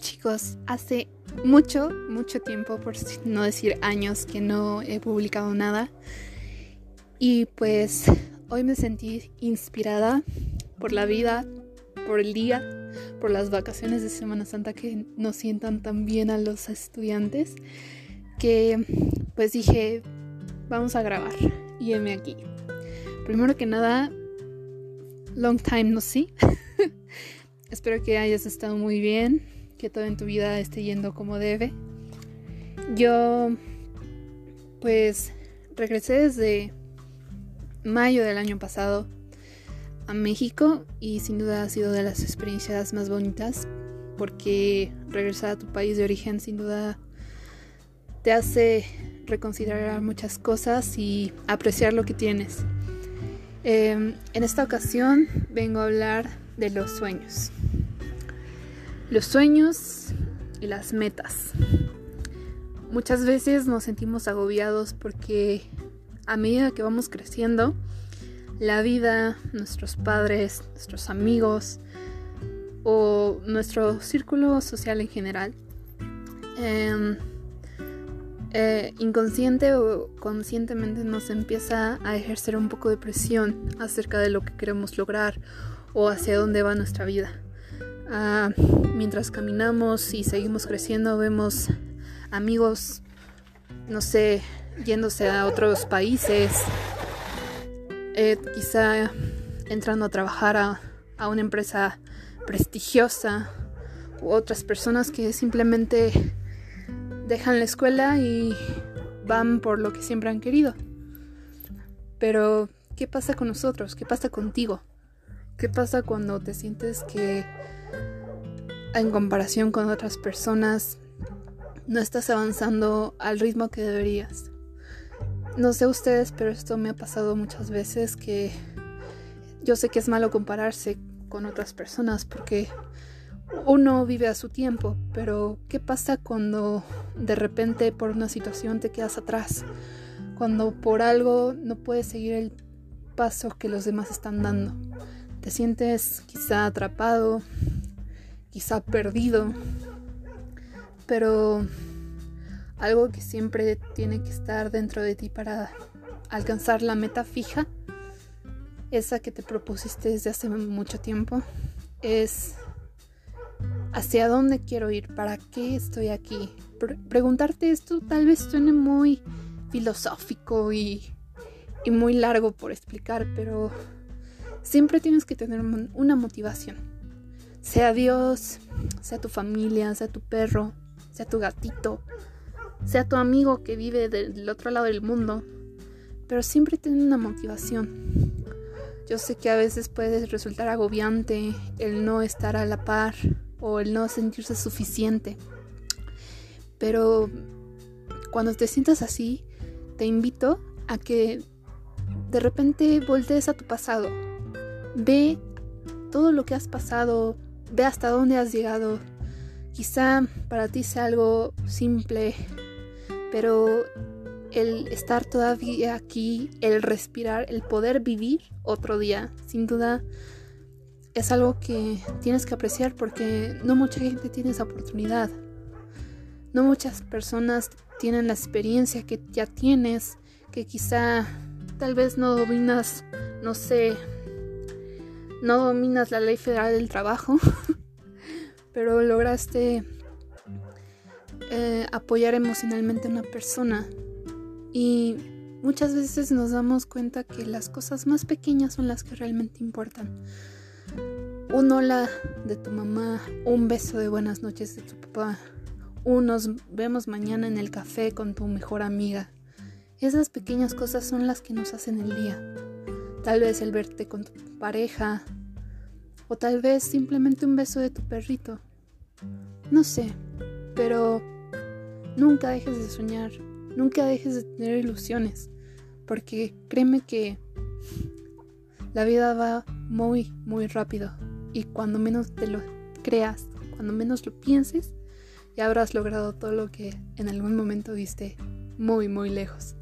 Chicos, hace mucho, mucho tiempo, por no decir años, que no he publicado nada. Y pues hoy me sentí inspirada por la vida, por el día, por las vacaciones de Semana Santa que nos sientan tan bien a los estudiantes, que pues dije, vamos a grabar. Y heme aquí. Primero que nada, long time no see. Espero que hayas estado muy bien, que todo en tu vida esté yendo como debe. Yo, pues, regresé desde mayo del año pasado a México y sin duda ha sido de las experiencias más bonitas porque regresar a tu país de origen sin duda te hace reconsiderar muchas cosas y apreciar lo que tienes. Em, en esta ocasión vengo a hablar de los sueños. Los sueños y las metas. Muchas veces nos sentimos agobiados porque a medida que vamos creciendo, la vida, nuestros padres, nuestros amigos o nuestro círculo social en general, em, eh, inconsciente o conscientemente nos empieza a ejercer un poco de presión acerca de lo que queremos lograr o hacia dónde va nuestra vida. Ah, mientras caminamos y seguimos creciendo vemos amigos, no sé, yéndose a otros países, eh, quizá entrando a trabajar a, a una empresa prestigiosa u otras personas que simplemente dejan la escuela y van por lo que siempre han querido. Pero, ¿qué pasa con nosotros? ¿Qué pasa contigo? ¿Qué pasa cuando te sientes que en comparación con otras personas no estás avanzando al ritmo que deberías. No sé ustedes, pero esto me ha pasado muchas veces que yo sé que es malo compararse con otras personas porque uno vive a su tiempo, pero ¿qué pasa cuando de repente por una situación te quedas atrás? Cuando por algo no puedes seguir el paso que los demás están dando. Te sientes quizá atrapado, quizá perdido, pero algo que siempre tiene que estar dentro de ti para alcanzar la meta fija, esa que te propusiste desde hace mucho tiempo, es hacia dónde quiero ir, para qué estoy aquí. preguntarte esto tal vez suene muy filosófico y, y muy largo por explicar, pero siempre tienes que tener una motivación sea Dios, sea tu familia, sea tu perro, sea tu gatito, sea tu amigo que vive del otro lado del mundo, pero siempre tiene una motivación. Yo sé que a veces puede resultar agobiante el no estar a la par o el no sentirse suficiente, pero cuando te sientas así, te invito a que de repente voltees a tu pasado. Ve todo lo que has pasado, Ve hasta dónde has llegado. Quizá para ti sea algo simple, pero el estar todavía aquí, el respirar, el poder vivir otro día, sin duda es algo que tienes que apreciar porque no mucha gente tiene esa oportunidad. No muchas personas tienen la experiencia que ya tienes, que quizá tal vez no dominas, no sé, no dominas la ley federal del trabajo, pero lograste eh, apoyar emocionalmente a una persona. Y muchas veces nos damos cuenta que las cosas más pequeñas son las que realmente importan. Un hola de tu mamá, un beso de buenas noches de tu papá, un nos vemos mañana en el café con tu mejor amiga. Esas pequeñas cosas son las que nos hacen el día. Tal vez el verte con tu pareja. O tal vez simplemente un beso de tu perrito. No sé, pero nunca dejes de soñar. Nunca dejes de tener ilusiones. Porque créeme que la vida va muy, muy rápido. Y cuando menos te lo creas, cuando menos lo pienses, ya habrás logrado todo lo que en algún momento viste muy, muy lejos.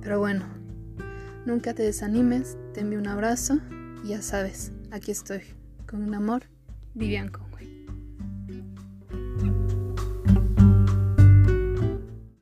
Pero bueno, Nunca te desanimes, te envío un abrazo y ya sabes, aquí estoy, con un amor, Vivianco.